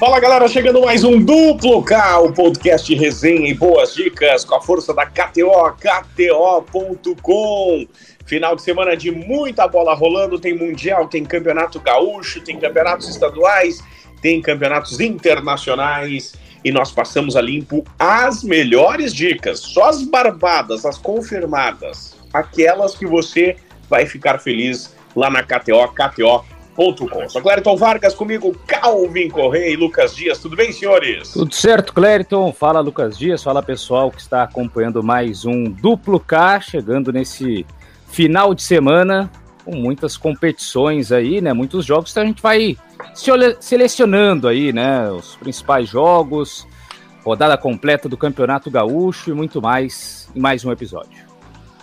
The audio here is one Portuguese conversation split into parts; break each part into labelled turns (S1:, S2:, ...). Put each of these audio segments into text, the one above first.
S1: Fala galera, chegando mais um duplo K, o podcast resenha e boas dicas com a força da KTO, KTO.com. Final de semana de muita bola rolando, tem mundial, tem campeonato gaúcho, tem campeonatos estaduais, tem campeonatos internacionais e nós passamos a limpo as melhores dicas, só as barbadas, as confirmadas, aquelas que você vai ficar feliz lá na KTO, KTO Clériton.com. Sou Clériton Vargas, comigo Calvin Correia e Lucas Dias. Tudo bem, senhores?
S2: Tudo certo, Clériton. Fala, Lucas Dias. Fala, pessoal que está acompanhando mais um Duplo K, chegando nesse final de semana com muitas competições aí, né? Muitos jogos que a gente vai selecionando aí, né? Os principais jogos, rodada completa do Campeonato Gaúcho e muito mais em mais um episódio.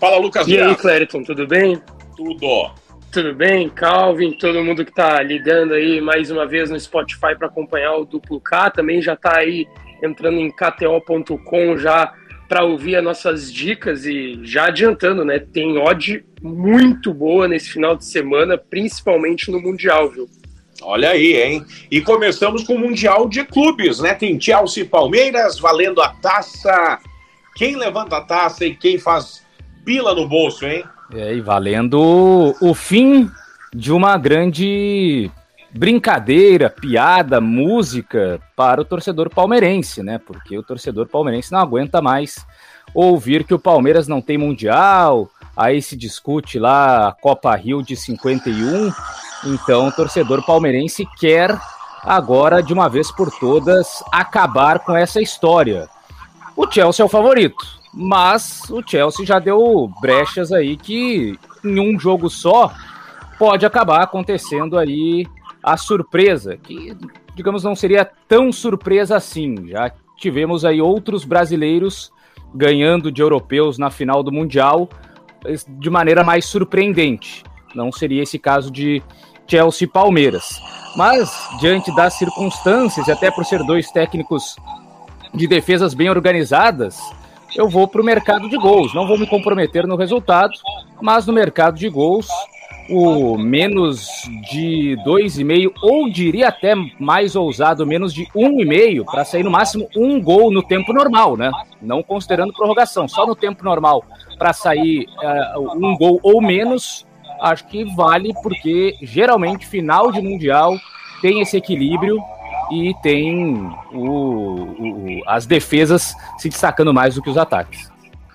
S3: Fala, Lucas. E aí, Clériton, tudo bem?
S1: Tudo.
S3: Tudo bem, Calvin, todo mundo que está ligando aí mais uma vez no Spotify para acompanhar o Duplo K, também já está aí entrando em kto.com já para ouvir as nossas dicas e já adiantando, né? Tem odd muito boa nesse final de semana, principalmente no Mundial, viu?
S1: Olha aí, hein? E começamos com o Mundial de Clubes, né? Tem Chelsea e Palmeiras valendo a taça. Quem levanta a taça e quem faz pila no bolso, hein?
S2: É, e valendo o fim de uma grande brincadeira, piada, música para o torcedor palmeirense, né? Porque o torcedor palmeirense não aguenta mais ouvir que o Palmeiras não tem mundial, aí se discute lá a Copa Rio de 51. Então, o torcedor palmeirense quer agora, de uma vez por todas, acabar com essa história. O Chelsea é o favorito mas o Chelsea já deu brechas aí que em um jogo só pode acabar acontecendo aí a surpresa, que digamos não seria tão surpresa assim. Já tivemos aí outros brasileiros ganhando de europeus na final do Mundial de maneira mais surpreendente. Não seria esse caso de Chelsea e Palmeiras. Mas, diante das circunstâncias, e até por ser dois técnicos de defesas bem organizadas, eu vou para o mercado de gols. Não vou me comprometer no resultado, mas no mercado de gols, o menos de 2,5, ou diria até mais ousado, menos de 1,5, para sair no máximo um gol no tempo normal, né? Não considerando prorrogação, só no tempo normal, para sair uh, um gol ou menos, acho que vale, porque geralmente final de Mundial tem esse equilíbrio e tem o, o, as defesas se destacando mais do que os ataques.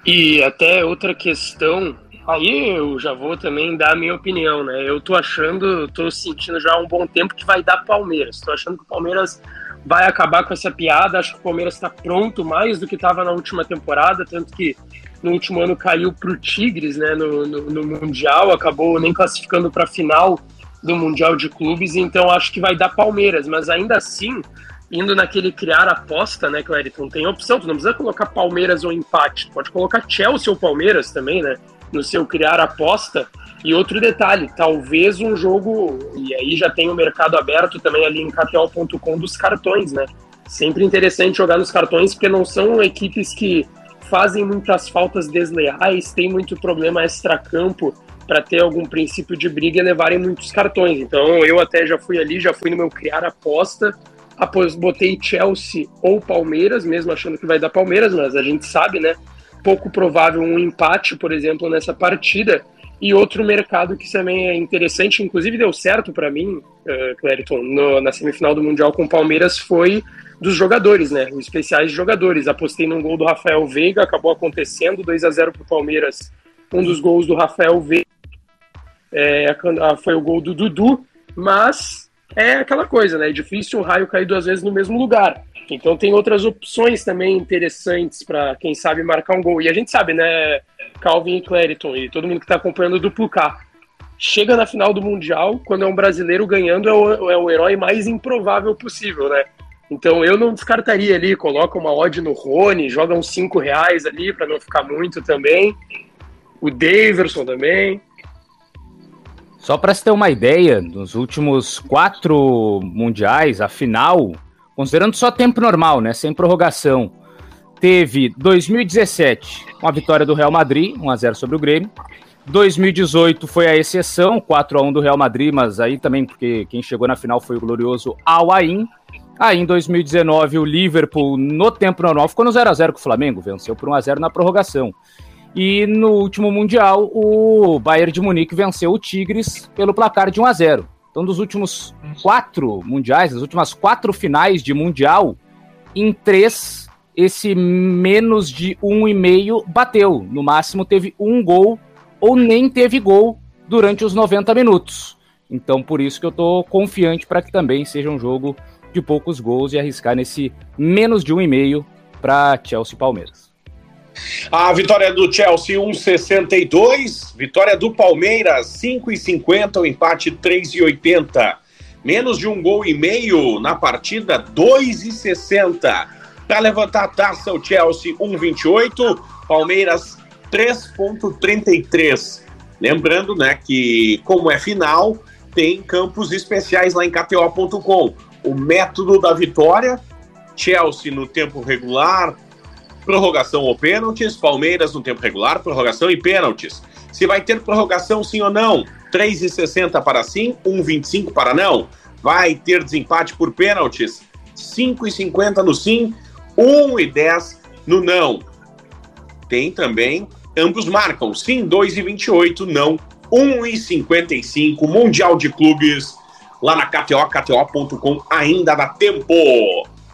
S3: E até outra questão, aí eu já vou também dar a minha opinião, né? Eu tô achando, tô sentindo já há um bom tempo que vai dar Palmeiras. Tô achando que o Palmeiras vai acabar com essa piada. Acho que o Palmeiras está pronto mais do que estava na última temporada, tanto que no último ano caiu para o Tigres, né? No, no, no Mundial, acabou nem classificando para a final do Mundial de Clubes, então acho que vai dar Palmeiras, mas ainda assim, indo naquele criar aposta, né, Clériton, tem opção, tu não precisa colocar Palmeiras ou empate, pode colocar Chelsea ou Palmeiras também, né, no seu criar aposta. E outro detalhe, talvez um jogo, e aí já tem o mercado aberto também ali em KTO.com dos cartões, né? Sempre interessante jogar nos cartões, porque não são equipes que fazem muitas faltas desleais, tem muito problema extra-campo para ter algum princípio de briga e levarem muitos cartões. Então eu até já fui ali, já fui no meu criar aposta, após botei Chelsea ou Palmeiras, mesmo achando que vai dar Palmeiras, mas a gente sabe, né? Pouco provável um empate, por exemplo, nessa partida. E outro mercado que também é interessante, inclusive deu certo para mim, uh, Clériton, no, na semifinal do Mundial com o Palmeiras, foi dos jogadores, né? Os especiais de jogadores. Apostei num gol do Rafael Veiga, acabou acontecendo, 2 a 0 para o Palmeiras. Um dos gols do Rafael Veiga é, foi o gol do Dudu, mas é aquela coisa, né? É difícil o raio cair duas vezes no mesmo lugar. Então tem outras opções também interessantes para quem sabe marcar um gol. E a gente sabe, né, Calvin e Clériton e todo mundo que está acompanhando o duplo K. Chega na final do Mundial, quando é um brasileiro ganhando, é o, é o herói mais improvável possível, né? Então eu não descartaria ali, coloca uma odd no Rony, joga uns 5 reais ali para não ficar muito também. O Daverson também.
S2: Só para se ter uma ideia, nos últimos quatro mundiais, a final, considerando só tempo normal, né, sem prorrogação, teve 2017, uma vitória do Real Madrid, 1x0 sobre o Grêmio. 2018 foi a exceção, 4 a 1 do Real Madrid, mas aí também porque quem chegou na final foi o glorioso Al Ain. Aí em 2019 o Liverpool no tempo normal ficou no 0 a 0 com o Flamengo, venceu por 1 a 0 na prorrogação. E no último mundial o Bayern de Munique venceu o Tigres pelo placar de 1 a 0. Então dos últimos quatro mundiais, das últimas quatro finais de mundial, em três esse menos de um e meio bateu. No máximo teve um gol ou nem teve gol durante os 90 minutos. Então, por isso que eu estou confiante para que também seja um jogo de poucos gols e arriscar nesse menos de um e meio para Chelsea e Palmeiras.
S1: A vitória do Chelsea 1,62, vitória do Palmeiras 5,50, o empate 3,80. Menos de um gol e meio na partida 2,60. Para levantar a taça, o Chelsea 1,28, Palmeiras 3.33. Lembrando, né, que como é final, tem campos especiais lá em KTO.com. O método da vitória, Chelsea no tempo regular, prorrogação ou pênaltis, Palmeiras no tempo regular, prorrogação e pênaltis. Se vai ter prorrogação sim ou não, 3,60 para sim, 1,25 para não. Vai ter desempate por pênaltis, 5,50 no sim, 1,10 no não. Tem também Ambos marcam sim 2,28, não 1,55. Mundial de Clubes lá na KTO, KTO.com. Ainda dá tempo.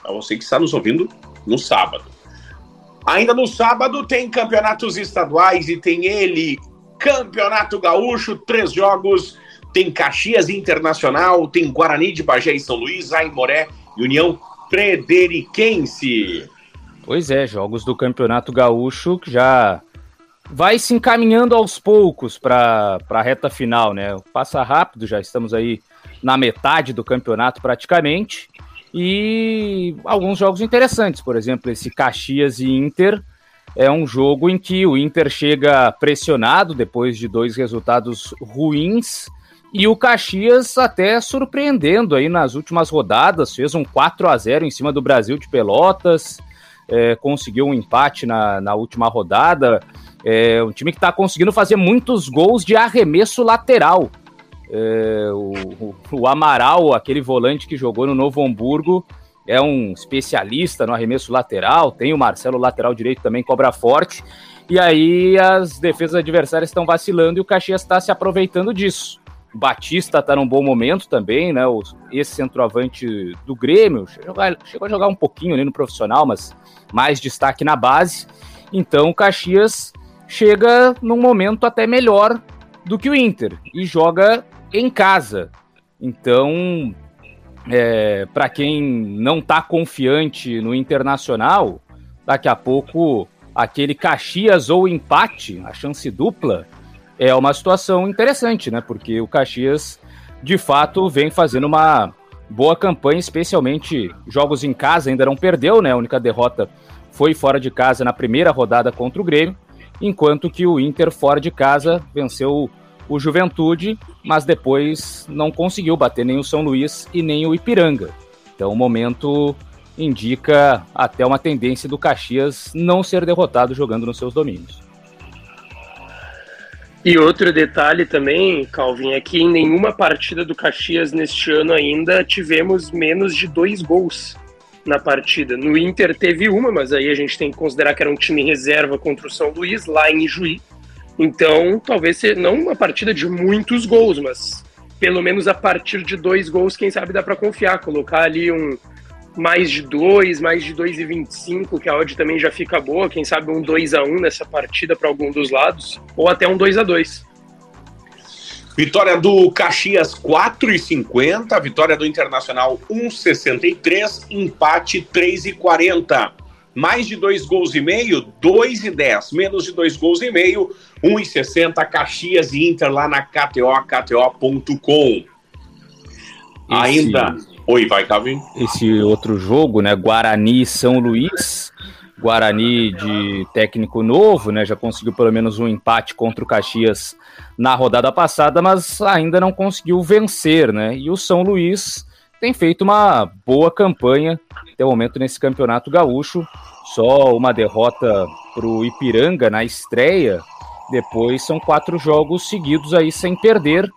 S1: Para você que está nos ouvindo no sábado. Ainda no sábado tem campeonatos estaduais e tem ele, Campeonato Gaúcho, três jogos. Tem Caxias Internacional, tem Guarani de Bagé e São Luís, Aimoré e União Frederiquense.
S2: Pois é, jogos do Campeonato Gaúcho que já vai se encaminhando aos poucos para a reta final, né? Passa rápido, já estamos aí na metade do campeonato praticamente. E alguns jogos interessantes, por exemplo, esse Caxias e Inter é um jogo em que o Inter chega pressionado depois de dois resultados ruins e o Caxias até surpreendendo aí nas últimas rodadas, fez um 4 a 0 em cima do Brasil de Pelotas, é, conseguiu um empate na, na última rodada. É um time que está conseguindo fazer muitos gols de arremesso lateral. É, o, o, Amaral, aquele volante que jogou no Novo Hamburgo, é um especialista no arremesso lateral. Tem o Marcelo, lateral direito, também cobra forte. E aí as defesas adversárias estão vacilando e o Caxias está se aproveitando disso. O Batista está num bom momento também, né? Esse centroavante do Grêmio a, chegou a jogar um pouquinho ali no profissional, mas mais destaque na base. Então o Caxias chega num momento até melhor do que o Inter e joga em casa. Então, é, para quem não está confiante no Internacional, daqui a pouco aquele Caxias ou empate, a chance dupla, é uma situação interessante, né? Porque o Caxias, de fato, vem fazendo uma boa campanha, especialmente jogos em casa, ainda não perdeu, né? A única derrota foi fora de casa na primeira rodada contra o Grêmio enquanto que o Inter fora de casa venceu o Juventude, mas depois não conseguiu bater nem o São Luís e nem o Ipiranga. Então o momento indica até uma tendência do Caxias não ser derrotado jogando nos seus domínios.
S3: E outro detalhe também, Calvin, é que em nenhuma partida do Caxias neste ano ainda tivemos menos de dois gols na partida. No Inter teve uma, mas aí a gente tem que considerar que era um time reserva contra o São Luís, lá em Juí. Então, talvez seja não uma partida de muitos gols, mas pelo menos a partir de dois gols, quem sabe dá para confiar. Colocar ali um mais de dois, mais de dois e vinte e cinco, que a odd também já fica boa. Quem sabe um 2 a 1 um nessa partida para algum dos lados, ou até um 2 a 2
S1: Vitória do Caxias 4,50, vitória do Internacional 1,63, empate 3,40. Mais de dois gols e meio, 2,10. Menos de dois gols e meio, 1,60. Caxias e Inter lá na KTO, KTO.com. Ainda. Oi, vai, Calvin.
S2: Esse outro jogo, né? Guarani São Luís. Guarani de técnico novo, né? Já conseguiu pelo menos um empate contra o Caxias na rodada passada, mas ainda não conseguiu vencer, né? E o São Luís tem feito uma boa campanha até o momento nesse campeonato gaúcho. só uma derrota para o Ipiranga na estreia. Depois são quatro jogos seguidos aí sem perder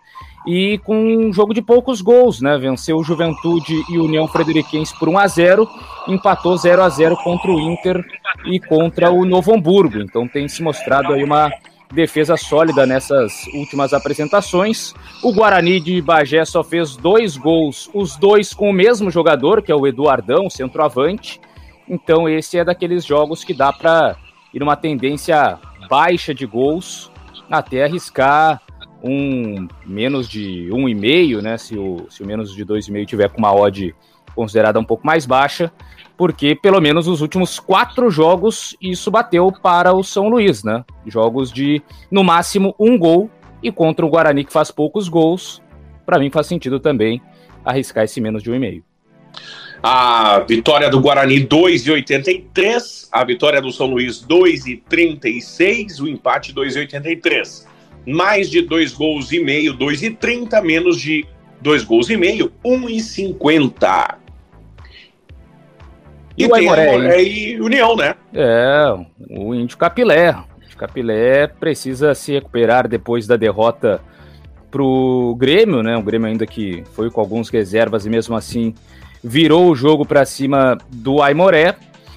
S2: e com um jogo de poucos gols, né? Venceu o Juventude e União Frederiquense por 1 a 0, empatou 0 a 0 contra o Inter e contra o Novo Hamburgo. Então tem se mostrado aí uma defesa sólida nessas últimas apresentações. O Guarani de Bagé só fez dois gols, os dois com o mesmo jogador, que é o Eduardão, centroavante. Então esse é daqueles jogos que dá para ir numa tendência baixa de gols até arriscar um menos de um e meio, né? Se o, se o menos de dois e meio tiver com uma odd considerada um pouco mais baixa, porque pelo menos os últimos quatro jogos isso bateu para o São Luís, né? Jogos de no máximo um gol e contra o Guarani que faz poucos gols, para mim faz sentido também arriscar esse menos de um e meio.
S1: A vitória do Guarani 2,83, a vitória do São Luís 2,36, o empate 2,83. Mais de dois gols e meio, 2,30, menos de dois gols e meio, 1,50. E, e o Aimoré, e União, né?
S2: É, o Índio Capilé. O Capilé precisa se recuperar depois da derrota pro Grêmio, né? O Grêmio ainda que foi com alguns reservas e mesmo assim virou o jogo para cima do Aimoré.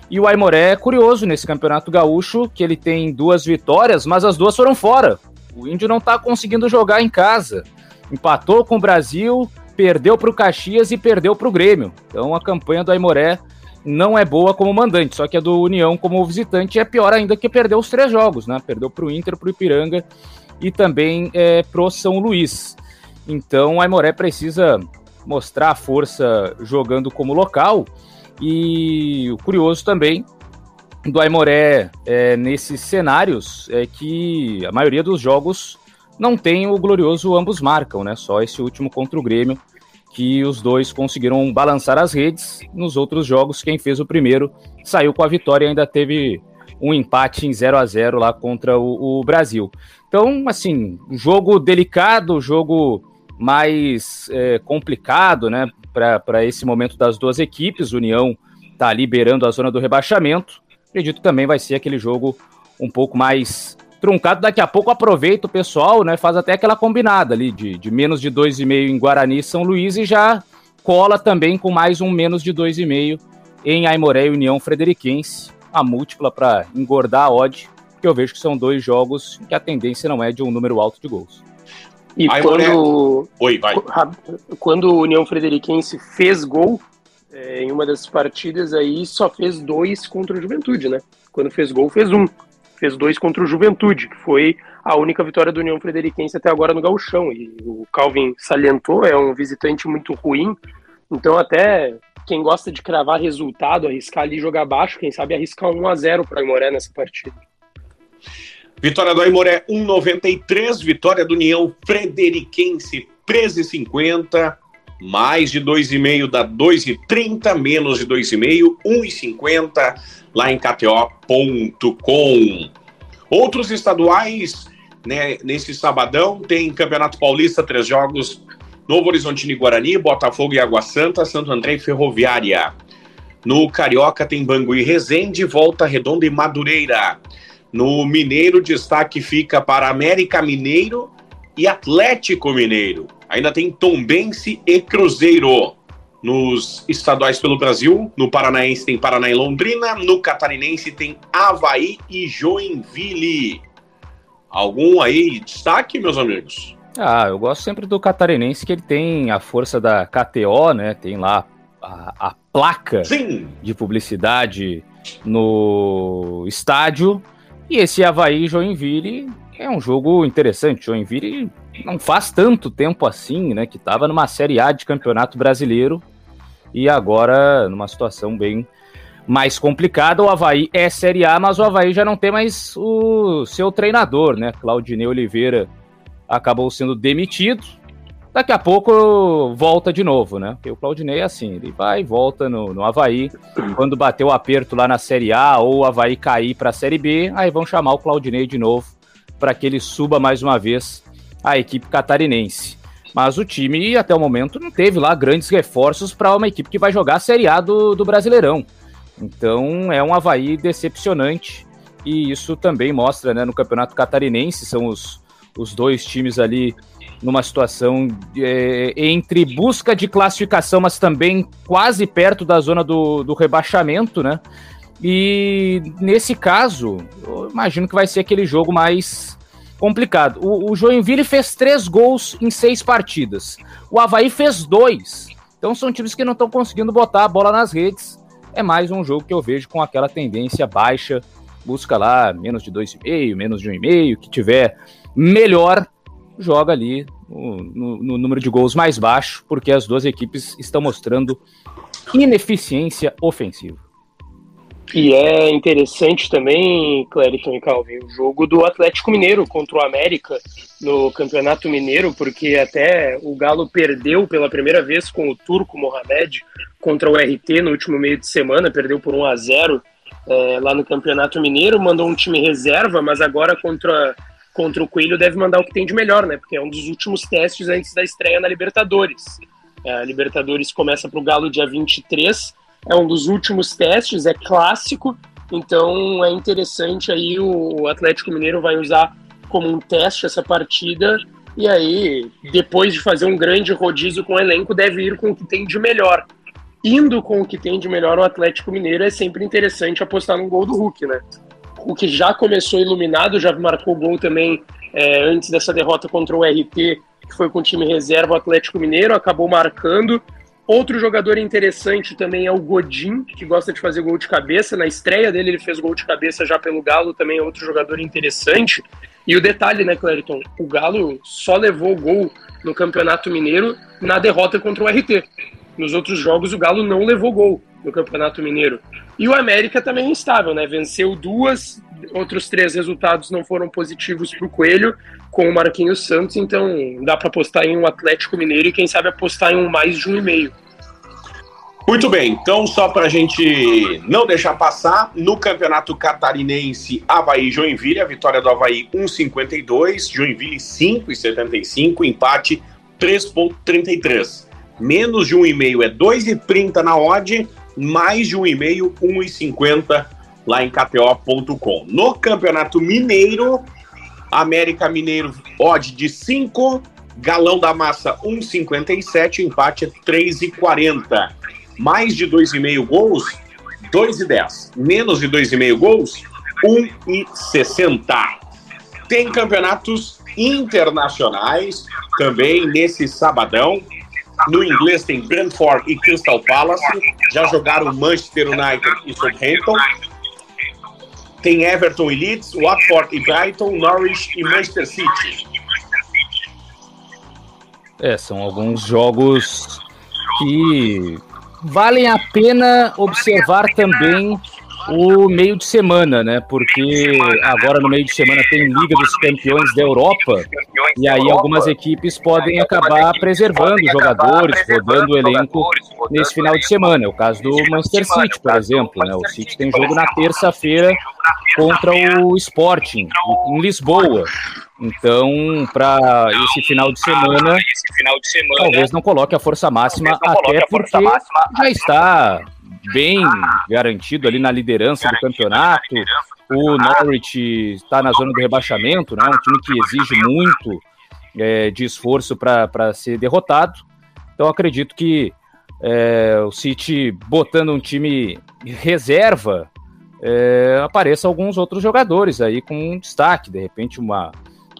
S2: E o Aimoré é curioso nesse campeonato gaúcho, que ele tem duas vitórias, mas as duas foram fora. O Índio não está conseguindo jogar em casa. Empatou com o Brasil, perdeu para o Caxias e perdeu para o Grêmio. Então a campanha do Aimoré não é boa como mandante, só que a do União como visitante é pior ainda que perdeu os três jogos, né? Perdeu para o Inter, para o Ipiranga e também é, pro São Luís. Então o Aimoré precisa mostrar a força jogando como local. E o curioso também do Aimoré é, nesses cenários é que a maioria dos jogos não tem o glorioso ambos marcam, né? Só esse último contra o Grêmio que os dois conseguiram balançar as redes. Nos outros jogos, quem fez o primeiro saiu com a vitória e ainda teve um empate em 0 a 0 lá contra o, o Brasil. Então, assim, jogo delicado, jogo mais é, complicado, né, para esse momento das duas equipes. União está liberando a zona do rebaixamento. Acredito também vai ser aquele jogo um pouco mais truncado. Daqui a pouco aproveita o pessoal, né, faz até aquela combinada ali de, de menos de 2,5 em Guarani e São Luís e já cola também com mais um menos de 2,5 em Aimoré e União Frederiquense. A múltipla para engordar a odd, que eu vejo que são dois jogos que a tendência não é de um número alto de gols.
S3: E Aí, quando, Oi, vai. quando o União Frederiquense fez gol é, em uma das partidas aí, só fez dois contra o Juventude, né? Quando fez gol, fez um. Fez dois contra o Juventude, que foi a única vitória do União Frederiquense até agora no Gauchão. E o Calvin salientou, é um visitante muito ruim. Então até quem gosta de cravar resultado, arriscar ali jogar baixo, quem sabe arriscar 1 a 0 para o Imoré nessa partida.
S1: Vitória do Aimoré 1,93. Vitória do União Frederiquense 13,50. Mais de 2,5 dá 2,30. Menos de 2,5, 1,50 lá em KTO.com. Outros estaduais, né, nesse sabadão, tem Campeonato Paulista, três jogos. Novo Horizontino e Guarani, Botafogo e Água Santa, Santo André e Ferroviária. No Carioca tem Bangu e Resende, Volta Redonda e Madureira. No Mineiro, destaque fica para América Mineiro e Atlético Mineiro. Ainda tem Tombense e Cruzeiro. Nos estaduais pelo Brasil, no Paranaense tem Paraná e Londrina, no Catarinense tem Havaí e Joinville. Algum aí destaque, meus amigos?
S2: Ah, eu gosto sempre do Catarinense, que ele tem a força da KTO, né? Tem lá a, a placa Sim. de publicidade no estádio e esse Havaí Joinville é um jogo interessante. Joinville não faz tanto tempo assim, né? Que estava numa Série A de Campeonato Brasileiro e agora numa situação bem mais complicada. O Havaí é Série A, mas o Havaí já não tem mais o seu treinador, né? Claudinei Oliveira acabou sendo demitido Daqui a pouco volta de novo, né? Porque o Claudinei é assim, ele vai e volta no, no Havaí. Quando bater o aperto lá na Série A ou o Havaí cair para a Série B, aí vão chamar o Claudinei de novo para que ele suba mais uma vez a equipe catarinense. Mas o time, até o momento, não teve lá grandes reforços para uma equipe que vai jogar a Série A do, do Brasileirão. Então é um Havaí decepcionante e isso também mostra né, no Campeonato Catarinense, são os, os dois times ali numa situação é, entre busca de classificação, mas também quase perto da zona do, do rebaixamento, né? E nesse caso, eu imagino que vai ser aquele jogo mais complicado. O, o Joinville fez três gols em seis partidas. O Havaí fez dois. Então são times que não estão conseguindo botar a bola nas redes. É mais um jogo que eu vejo com aquela tendência baixa. Busca lá menos de 2,5, menos de 1,5, que tiver melhor, joga ali no, no, no número de gols mais baixo, porque as duas equipes estão mostrando ineficiência ofensiva.
S3: E é interessante também, Clériton e Calvin, o jogo do Atlético Mineiro contra o América no Campeonato Mineiro, porque até o Galo perdeu pela primeira vez com o Turco Mohamed contra o RT no último meio de semana, perdeu por 1 a 0 é, lá no Campeonato Mineiro, mandou um time reserva, mas agora contra, contra o Coelho deve mandar o que tem de melhor, né? Porque é um dos últimos testes antes da estreia na Libertadores. É, a Libertadores começa para o Galo dia 23 é um dos últimos testes, é clássico, então é interessante aí o Atlético Mineiro vai usar como um teste essa partida e aí depois de fazer um grande rodízio com o elenco deve ir com o que tem de melhor. Indo com o que tem de melhor o Atlético Mineiro é sempre interessante apostar no gol do Hulk, né? O que já começou iluminado, já marcou gol também é, antes dessa derrota contra o RT, que foi com o time reserva o Atlético Mineiro, acabou marcando Outro jogador interessante também é o Godin, que gosta de fazer gol de cabeça. Na estreia dele, ele fez gol de cabeça já pelo Galo, também é outro jogador interessante. E o detalhe, né, Clériton? O Galo só levou gol no Campeonato Mineiro na derrota contra o RT. Nos outros jogos, o Galo não levou gol no Campeonato Mineiro. E o América também é instável, né? Venceu duas, outros três resultados não foram positivos para o Coelho, com o Marquinhos Santos, então dá para apostar em um Atlético Mineiro e quem sabe apostar em um mais de um e meio.
S1: Muito bem, então só para a gente não deixar passar, no Campeonato Catarinense, Havaí Joinville, a vitória do Havaí 1,52, Joinville 5,75, empate 3,33. Menos de 1,5 é 2,30 na odd, mais de 1,5, 1,50 lá em KTO.com. No Campeonato Mineiro, América Mineiro, odd de 5, Galão da Massa 1,57, empate é 3,40. Mais de 2,5 gols, 2,10. Menos de 2,5 gols, 1,60. Tem campeonatos internacionais também nesse sabadão. No inglês tem Brentford e Crystal Palace. Já jogaram Manchester United e Southampton. Tem Everton e Leeds, Watford e Brighton, Norwich e Manchester City.
S2: É, são alguns jogos que valem a pena observar também o meio de semana, né? Porque agora no meio de semana tem Liga dos Campeões da Europa e aí algumas equipes podem acabar preservando jogadores, rodando o elenco nesse final de semana. É o caso do Manchester City, por exemplo, né? O City tem jogo na terça-feira contra o Sporting em Lisboa. Então, para esse final de semana, talvez não coloque a força máxima, até porque já está bem garantido ali na liderança do campeonato. O Norwich está na zona do rebaixamento, né? Um time que exige muito é, de esforço para ser derrotado. Então acredito que é, o City botando um time reserva é, apareça alguns outros jogadores aí com destaque, de repente uma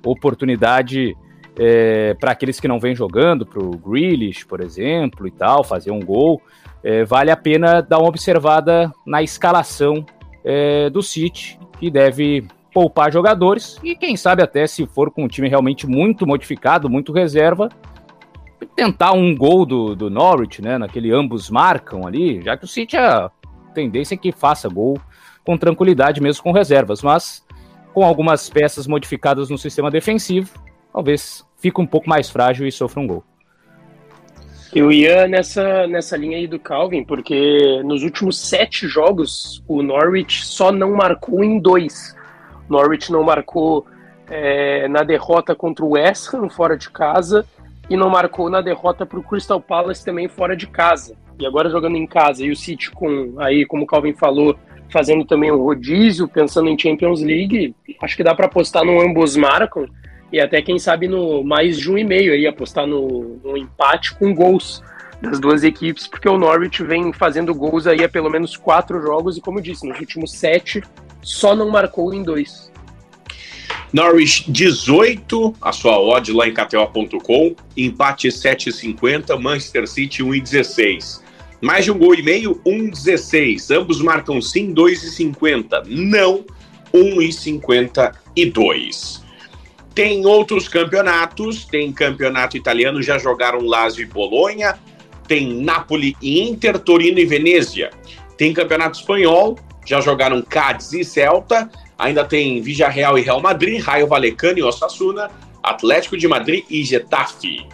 S2: oportunidade é, para aqueles que não vêm jogando, para o Grealish, por exemplo, e tal, fazer um gol é, vale a pena dar uma observada na escalação é, do City, que deve poupar jogadores e quem sabe até se for com um time realmente muito modificado, muito reserva, tentar um gol do, do Norwich, né? Naquele ambos marcam ali, já que o City a tendência é que faça gol com tranquilidade mesmo com reservas, mas com algumas peças modificadas no sistema defensivo, talvez fique um pouco mais frágil e sofra um gol.
S3: Eu ia nessa, nessa linha aí do Calvin, porque nos últimos sete jogos o Norwich só não marcou em dois. Norwich não marcou é, na derrota contra o West Ham fora de casa e não marcou na derrota para o Crystal Palace também fora de casa. e agora jogando em casa, e o City com, aí, como o Calvin falou, fazendo também um rodízio, pensando em Champions League, acho que dá para apostar no ambos marcam, e até quem sabe no mais de um e meio aí, apostar no, no empate com gols das duas equipes, porque o Norwich vem fazendo gols aí há pelo menos quatro jogos, e como eu disse, nos últimos sete, só não marcou em dois.
S1: Norwich 18, a sua odd lá em KTO.com, empate 7,50, Manchester City 1,16. Mais de um gol e meio, 1,16. Ambos marcam sim, 2,50. Não, 1,52. Tem outros campeonatos, tem campeonato italiano, já jogaram Lazio e Bolonha, tem Napoli e Inter, Torino e Venezia. Tem campeonato espanhol, já jogaram Cádiz e Celta, ainda tem Villarreal e Real Madrid, Raio Valecano e Osasuna, Atlético de Madrid e Getafe.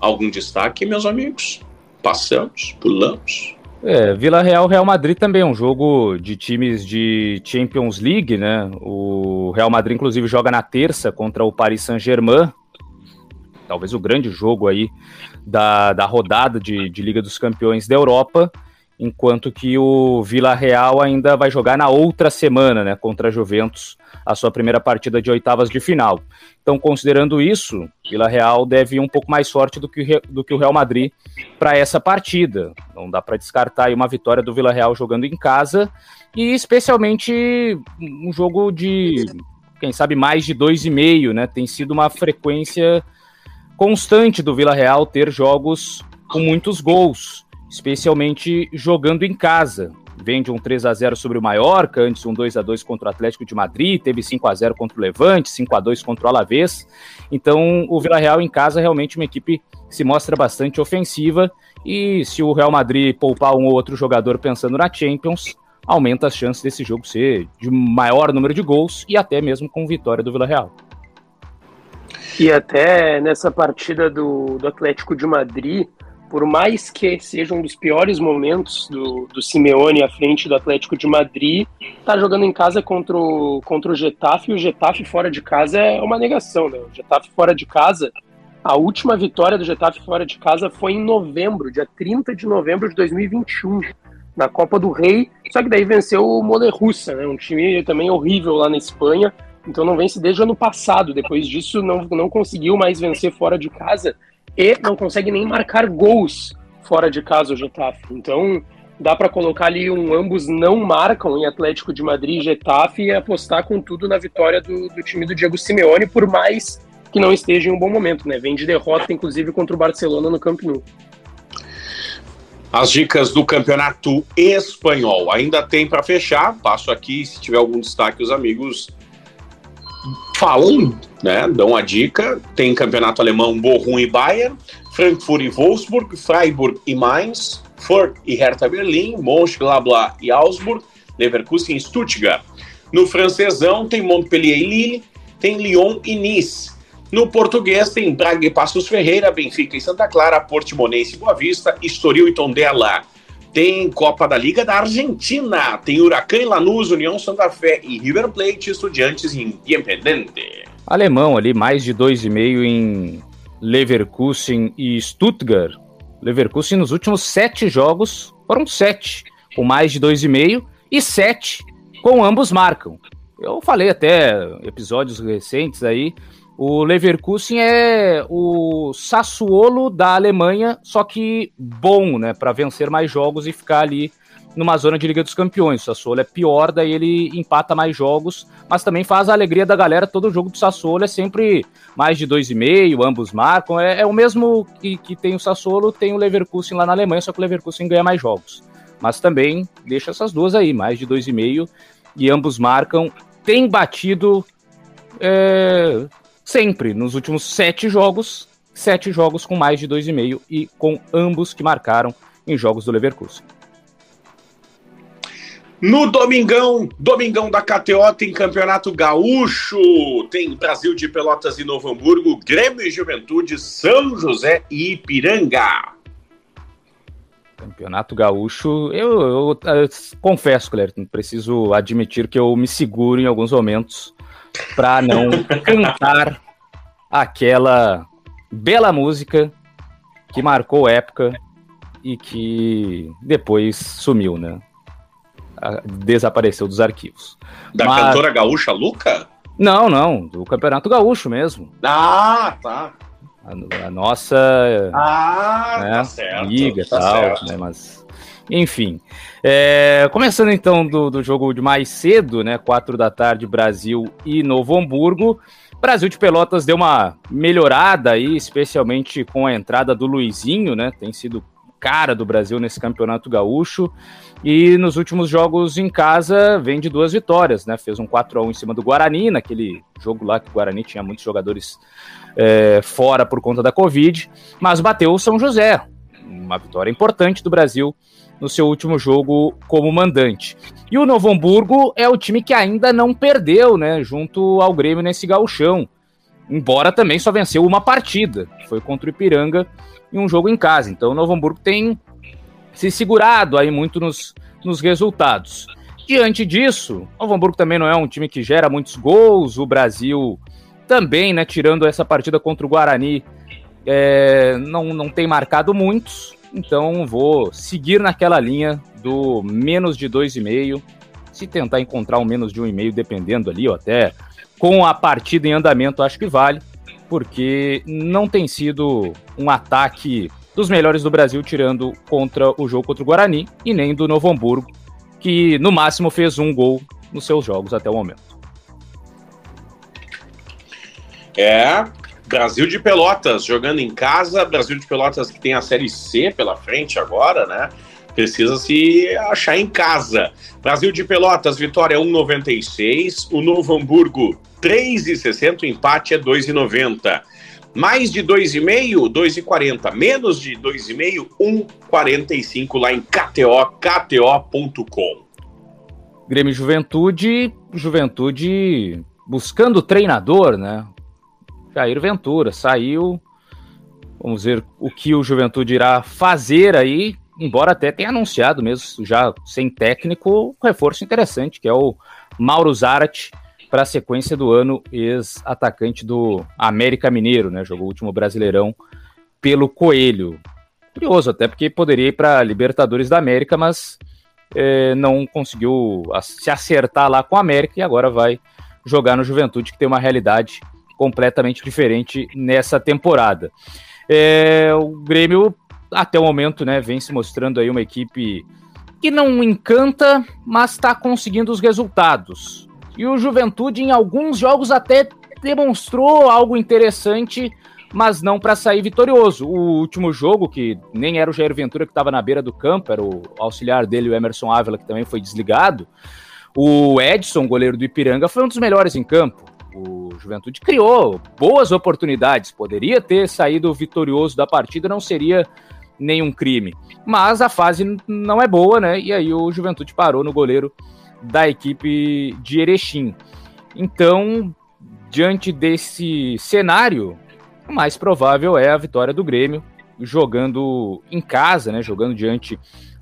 S1: Algum destaque, meus amigos? Passamos, pulamos.
S2: É, Vila Real Real Madrid também é um jogo de times de Champions League, né? O Real Madrid, inclusive, joga na terça contra o Paris Saint-Germain. Talvez o grande jogo aí da, da rodada de, de Liga dos Campeões da Europa, enquanto que o Vila Real ainda vai jogar na outra semana, né? Contra a Juventus a sua primeira partida de oitavas de final. Então, considerando isso, Vila Real deve ir um pouco mais forte do que, do que o Real Madrid para essa partida. Não dá para descartar uma vitória do Vila Real jogando em casa e especialmente um jogo de, quem sabe, mais de dois e meio, né? Tem sido uma frequência constante do Vila Real ter jogos com muitos gols, especialmente jogando em casa vem de um 3 a 0 sobre o Mallorca, antes um 2 a 2 contra o Atlético de Madrid, teve 5 a 0 contra o Levante, 5 a 2 contra o Alavés. Então, o Vila Real em casa é realmente uma equipe que se mostra bastante ofensiva e se o Real Madrid poupar um ou outro jogador pensando na Champions, aumenta as chances desse jogo ser de maior número de gols e até mesmo com vitória do Vila Real.
S3: E até nessa partida do, do Atlético de Madrid, por mais que seja um dos piores momentos do, do Simeone à frente do Atlético de Madrid, tá jogando em casa contra o, contra o Getafe, e o Getafe fora de casa é uma negação, né? O Getafe fora de casa, a última vitória do Getafe fora de casa foi em novembro, dia 30 de novembro de 2021, na Copa do Rei, só que daí venceu o Molerrussa, né? Um time também horrível lá na Espanha, então não vence desde o ano passado, depois disso não, não conseguiu mais vencer fora de casa, e não consegue nem marcar gols fora de casa o Getafe. Então, dá para colocar ali um ambos não marcam em Atlético de Madrid e Getafe e apostar com tudo na vitória do, do, time do Diego Simeone, por mais que não esteja em um bom momento, né? Vem de derrota, inclusive, contra o Barcelona no Camp Nou.
S1: As dicas do campeonato espanhol ainda tem para fechar. Passo aqui, se tiver algum destaque, os amigos falam, né, dão a dica, tem campeonato alemão Bochum e Bayern, Frankfurt e Wolfsburg, Freiburg e Mainz, Fürth e Hertha Berlim, Mönchengladbach e Augsburg, Leverkusen e Stuttgart. No francesão tem Montpellier e Lille, tem Lyon e Nice. No português tem Braga e Passos Ferreira, Benfica e Santa Clara, Portimonense e Boa Vista, Estoril e Tondela. Tem Copa da Liga da Argentina. Tem Huracan e Lanús, União Santa Fé e River Plate, Estudiantes e Independente.
S2: Alemão ali, mais de 2,5 em Leverkusen e Stuttgart. Leverkusen nos últimos sete jogos foram sete, com mais de 2,5 e sete com ambos marcam. Eu falei até episódios recentes aí o Leverkusen é o Sassuolo da Alemanha, só que bom, né, para vencer mais jogos e ficar ali numa zona de Liga dos Campeões. O Sassuolo é pior, daí ele empata mais jogos, mas também faz a alegria da galera. Todo jogo do Sassuolo é sempre mais de dois e meio, ambos marcam. É, é o mesmo que, que tem o Sassuolo, tem o Leverkusen lá na Alemanha, só que o Leverkusen ganha mais jogos. Mas também deixa essas duas aí, mais de dois e meio e ambos marcam. Tem batido é, sempre nos últimos sete jogos, sete jogos com mais de 2,5 e com ambos que marcaram em jogos do Leverkusen.
S1: No domingão, domingão da KTO tem Campeonato Gaúcho, tem Brasil de Pelotas e Novo Hamburgo, Grêmio e Juventude, São José e Ipiranga.
S2: Campeonato Gaúcho, eu, eu, eu confesso, Clerton, preciso admitir que eu me seguro em alguns momentos para não cantar aquela bela música que marcou época e que depois sumiu, né? Desapareceu dos arquivos.
S1: Da Mas... cantora gaúcha Luca?
S2: Não, não, do Campeonato Gaúcho mesmo.
S1: Ah, tá.
S2: A, a nossa
S1: ah, né, tá certo,
S2: liga e tá tal, certo. né? Mas enfim. É, começando então do, do jogo de mais cedo, né? Quatro da tarde, Brasil e Novo Hamburgo. Brasil de Pelotas deu uma melhorada aí, especialmente com a entrada do Luizinho, né? Tem sido cara do Brasil nesse campeonato gaúcho. E nos últimos jogos em casa vem de duas vitórias, né? Fez um 4 a 1 em cima do Guarani, naquele jogo lá que o Guarani tinha muitos jogadores é, fora por conta da Covid, mas bateu o São José. Uma vitória importante do Brasil no seu último jogo como mandante. E o Novo Hamburgo é o time que ainda não perdeu, né, junto ao Grêmio nesse gauchão. Embora também só venceu uma partida, que foi contra o Ipiranga em um jogo em casa. Então o Novo Hamburgo tem se segurado aí muito nos, nos resultados. Diante disso, o Novo Hamburgo também não é um time que gera muitos gols. O Brasil também, né, tirando essa partida contra o Guarani, é, não, não tem marcado muitos. Então vou seguir naquela linha do menos de 2,5. Se tentar encontrar um menos de 1,5, dependendo ali, ou até com a partida em andamento, acho que vale, porque não tem sido um ataque dos melhores do Brasil, tirando contra o jogo contra o Guarani e nem do Novo Hamburgo, que no máximo fez um gol nos seus jogos até o momento.
S1: É, Brasil de Pelotas jogando em casa, Brasil de Pelotas que tem a Série C pela frente agora, né? Precisa se achar em casa. Brasil de Pelotas, vitória 1,96. O Novo Hamburgo, 3,60. O empate é 2,90. Mais de 2,5, 2,40. Menos de 2,5, 1,45 lá em KTO, KTO.com.
S2: Grêmio Juventude, Juventude buscando treinador, né? Jair Ventura saiu. Vamos ver o que o Juventude irá fazer aí, embora até tenha anunciado mesmo, já sem técnico, um reforço interessante, que é o Mauro Zarat, para a sequência do ano, ex-atacante do América Mineiro, né? Jogou o último Brasileirão pelo Coelho. Curioso, até porque poderia ir para Libertadores da América, mas é, não conseguiu se acertar lá com a América e agora vai jogar no Juventude, que tem uma realidade completamente diferente nessa temporada. É, o Grêmio, até o momento, né, vem se mostrando aí uma equipe que não encanta, mas está conseguindo os resultados. E o Juventude, em alguns jogos, até demonstrou algo interessante, mas não para sair vitorioso. O último jogo, que nem era o Jair Ventura que estava na beira do campo, era o auxiliar dele, o Emerson Ávila, que também foi desligado. O Edson, goleiro do Ipiranga, foi um dos melhores em campo o Juventude criou boas oportunidades, poderia ter saído vitorioso da partida, não seria nenhum crime. Mas a fase não é boa, né? E aí o Juventude parou no goleiro da equipe de Erechim. Então, diante desse cenário, o mais provável é a vitória do Grêmio, jogando em casa, né? Jogando diante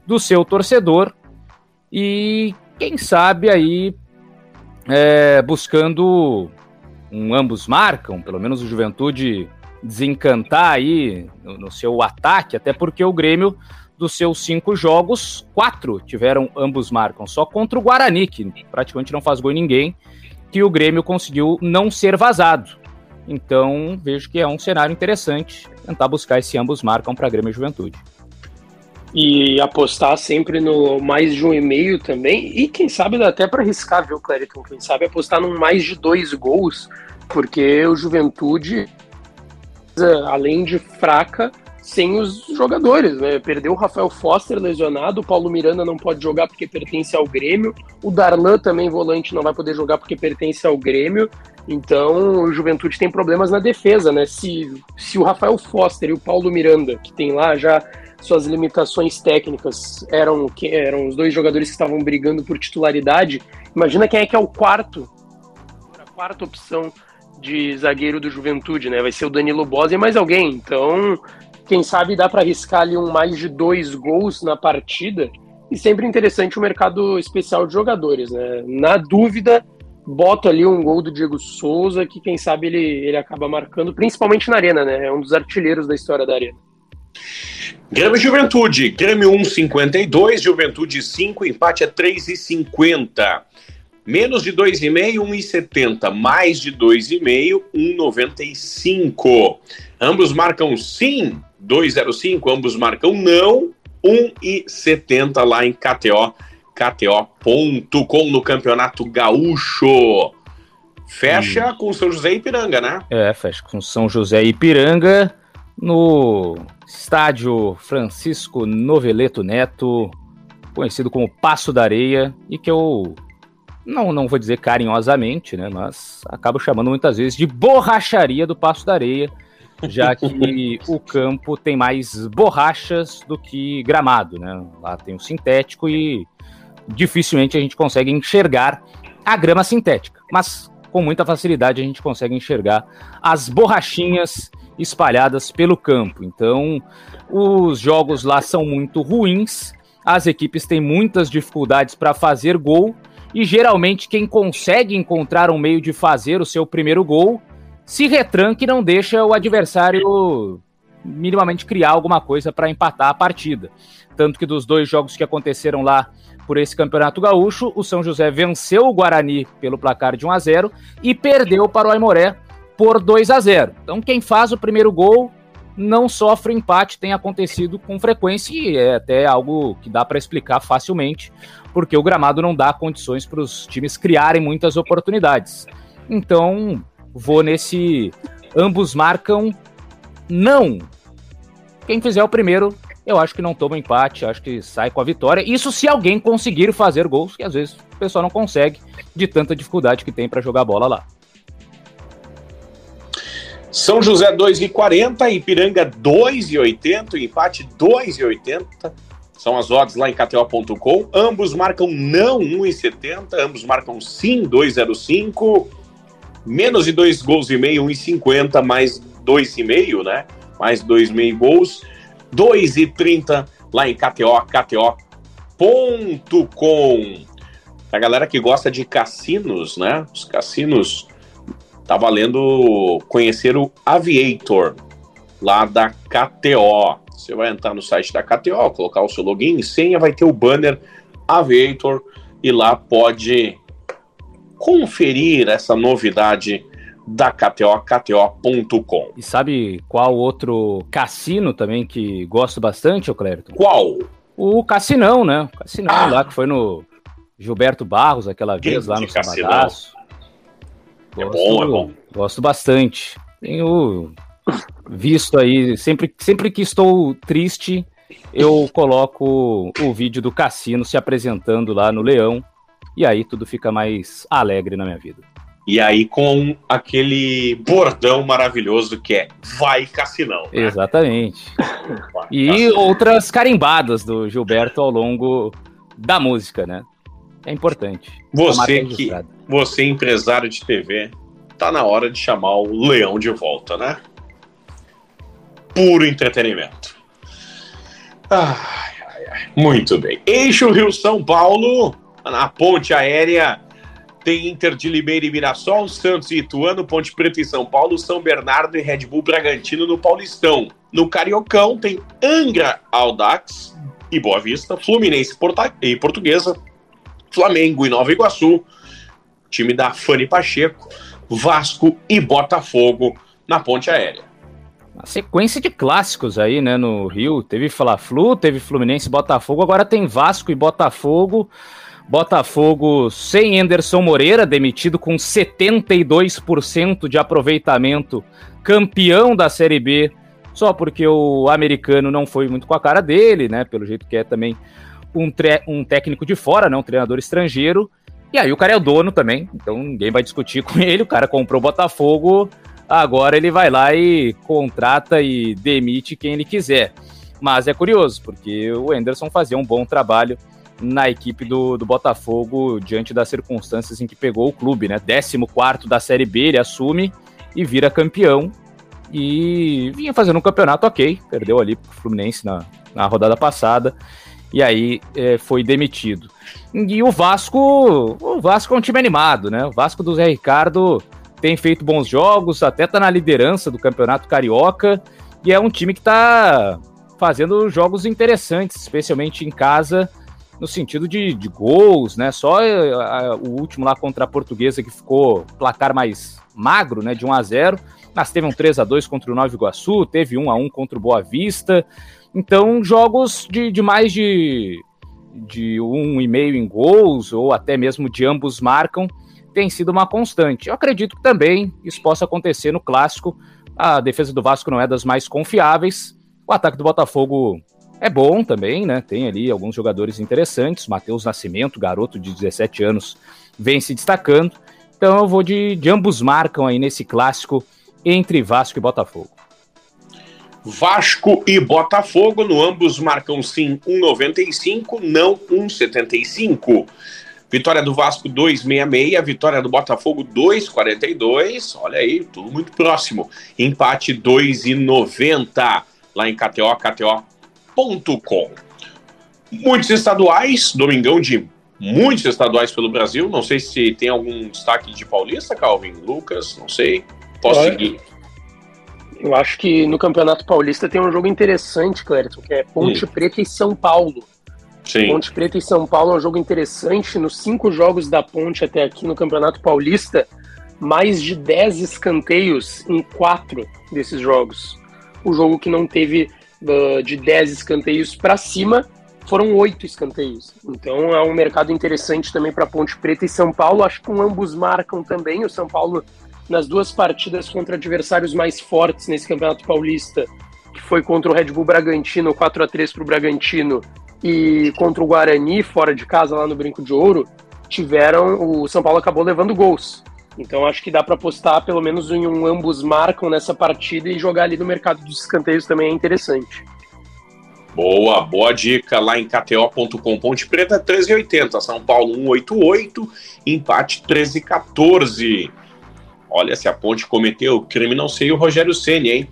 S2: do seu torcedor. E quem sabe aí é, buscando um ambos marcam, pelo menos o Juventude desencantar aí no, no, seu ataque, até porque o Grêmio, dos seus cinco jogos, quatro tiveram ambos marcam, só contra o Guarani, que praticamente não faz gol em ninguém, que o Grêmio conseguiu não ser vazado. Então vejo que é um cenário interessante tentar buscar esse ambos marcam para Grêmio e Juventude.
S3: E apostar sempre no mais de um e meio também. E quem sabe dá até para arriscar, viu, Clériton? Quem sabe apostar num mais de dois gols, porque o Juventude, além de fraca, sem os jogadores, né? Perdeu o Rafael Foster lesionado, o Paulo Miranda não pode jogar porque pertence ao Grêmio, o Darlan também volante não vai poder jogar porque pertence ao Grêmio. Então, o Juventude tem problemas na defesa, né? Se, se o Rafael Foster e o Paulo Miranda, que tem lá já suas limitações técnicas eram que eram os dois jogadores que estavam brigando por titularidade. Imagina quem é que é o quarto, a quarta opção de zagueiro do Juventude, né? Vai ser o Danilo Bosa e mais alguém. Então, quem sabe dá para arriscar ali um mais de dois gols na partida. E sempre interessante o mercado especial de jogadores, né? Na dúvida, boto ali um gol do Diego Souza, que quem sabe ele, ele acaba marcando, principalmente na Arena, né? É um dos artilheiros da história da Arena.
S1: Grêmio Juventude, Grêmio 1,52, Juventude 5, empate é 3,50. Menos de 2,5, 1,70. Mais de 2,5, 1,95. Ambos marcam sim, 2,05. Ambos marcam não, 1,70 lá em KTO. KTO.com no Campeonato Gaúcho. Fecha hum. com São José e Ipiranga, né?
S2: É, fecha com São José e Ipiranga no estádio Francisco Noveleto Neto, conhecido como Passo da Areia, e que eu não, não vou dizer carinhosamente, né, mas acabo chamando muitas vezes de borracharia do Passo da Areia, já que o campo tem mais borrachas do que gramado, né? Lá tem o sintético e dificilmente a gente consegue enxergar a grama sintética, mas com muita facilidade a gente consegue enxergar as borrachinhas espalhadas pelo campo. Então, os jogos lá são muito ruins, as equipes têm muitas dificuldades para fazer gol e geralmente quem consegue encontrar um meio de fazer o seu primeiro gol se retranca e não deixa o adversário minimamente criar alguma coisa para empatar a partida. Tanto que dos dois jogos que aconteceram lá por esse Campeonato Gaúcho, o São José venceu o Guarani pelo placar de 1 a 0 e perdeu para o Aimoré por 2 a 0. Então quem faz o primeiro gol não sofre empate, tem acontecido com frequência e é até algo que dá para explicar facilmente, porque o gramado não dá condições para os times criarem muitas oportunidades. Então, vou nesse ambos marcam não. Quem fizer o primeiro eu acho que não toma empate, acho que sai com a vitória. Isso se alguém conseguir fazer gols, que às vezes o pessoal não consegue, de tanta dificuldade que tem para jogar bola lá.
S1: São José 2,40, Ipiranga 2,80, empate 2,80. São as odds lá em KTO.com. Ambos marcam não 1,70, ambos marcam sim 2,05. Menos de 2 gols e meio, 1,50, mais 2,5, né? Mais 2,5 gols. 2,30 lá em KTO, KTO.com. A galera que gosta de cassinos, né? Os cassinos, tá valendo conhecer o Aviator, lá da KTO. Você vai entrar no site da KTO, colocar o seu login e senha, vai ter o banner Aviator e lá pode conferir essa novidade da KTO, KTO.com.
S2: E sabe qual outro cassino também que gosto bastante, ô Clérito?
S1: Qual?
S2: O Cassinão, né? O Cassinão ah. lá que foi no Gilberto Barros aquela vez lá no Sabadaço.
S1: É bom, é bom.
S2: Gosto bastante. Tenho visto aí, sempre, sempre que estou triste, eu coloco o vídeo do Cassino se apresentando lá no Leão, e aí tudo fica mais alegre na minha vida.
S1: E aí com aquele bordão maravilhoso que é vai Cassinão.
S2: Né? Exatamente. e outras carimbadas do Gilberto ao longo da música, né? É importante.
S1: Você que você empresário de TV, tá na hora de chamar o Leão de volta, né? Puro entretenimento. Ai, ai, ai. Muito bem. Eixo Rio São Paulo, na ponte aérea tem Inter de Limeira e Mirassol, Santos e Ituano, Ponte Preta e São Paulo, São Bernardo e Red Bull Bragantino no Paulistão. No Cariocão tem Angra, Aldax e Boa Vista, Fluminense e Portuguesa, Flamengo e Nova Iguaçu, time da Fanny Pacheco, Vasco e Botafogo na ponte aérea.
S2: Uma sequência de clássicos aí, né, no Rio. Teve Fla-Flu, teve Fluminense e Botafogo, agora tem Vasco e Botafogo. Botafogo sem Anderson Moreira, demitido com 72% de aproveitamento, campeão da Série B, só porque o americano não foi muito com a cara dele, né? Pelo jeito que é também um, um técnico de fora, né? Um treinador estrangeiro. E aí o cara é o dono também, então ninguém vai discutir com ele. O cara comprou o Botafogo, agora ele vai lá e contrata e demite quem ele quiser. Mas é curioso, porque o Anderson fazia um bom trabalho na equipe do, do Botafogo diante das circunstâncias em que pegou o clube, né? 14 da Série B, ele assume e vira campeão. E vinha fazendo um campeonato ok, perdeu ali pro Fluminense na, na rodada passada. e aí é, foi demitido. E o Vasco, o Vasco é um time animado, né? O Vasco do Zé Ricardo tem feito bons jogos, até tá na liderança do Campeonato Carioca, e é um time que tá fazendo jogos interessantes, especialmente em casa, no sentido de, de gols, né? Só a, eh, a, o último lá contra a Portuguesa que ficou placar mais magro, né? De 1 a 0 mas teve um 3 a 2 contra o Nova Iguaçu, teve 1 a 1 contra o Boa Vista. Então, jogos de, de mais de, de um e meio em gols, ou até mesmo de ambos marcam, tem sido uma constante. Eu acredito que também isso possa acontecer no clássico. A defesa do Vasco não é das mais confiáveis. O ataque do Botafogo é bom também, né? Tem ali alguns jogadores interessantes. Matheus Nascimento, garoto de 17 anos, vem se destacando. Então eu vou de, de ambos marcam aí nesse clássico entre Vasco e Botafogo.
S1: Vasco e Botafogo, no ambos marcam sim 1,95, não 1,75. Vitória do Vasco 2,66, vitória do Botafogo 2,42. Olha aí, tudo muito próximo. Empate 2,90 lá em KTO, KTO.com. Muitos estaduais, domingão de muitos estaduais pelo Brasil. Não sei se tem algum destaque de Paulista, Calvin, Lucas, não sei. Posso Olha, seguir.
S3: Eu acho que no Campeonato Paulista tem um jogo interessante, Clériton, que é Ponte hum. Preta e São Paulo. Sim. Ponte Preta e São Paulo é um jogo interessante. Nos cinco jogos da Ponte até aqui no Campeonato Paulista, mais de 10 escanteios em quatro desses jogos. O jogo que não teve de 10 escanteios para cima foram oito escanteios. Então é um mercado interessante também para Ponte Preta e São Paulo. Acho que ambos marcam também. O São Paulo nas duas partidas contra adversários mais fortes nesse Campeonato Paulista, que foi contra o Red Bull Bragantino, 4 a 3 para o Bragantino, e contra o Guarani, fora de casa, lá no Brinco de Ouro, tiveram. O São Paulo acabou levando gols. Então acho que dá para apostar pelo menos em um ambos marcam nessa partida e jogar ali no mercado dos escanteios também é interessante.
S1: Boa, boa dica lá em KTO.com. Ponte Preta 13,80, São Paulo 1,88, empate 13,14. Olha, se a Ponte cometeu crime, não sei o Rogério Ceni, hein?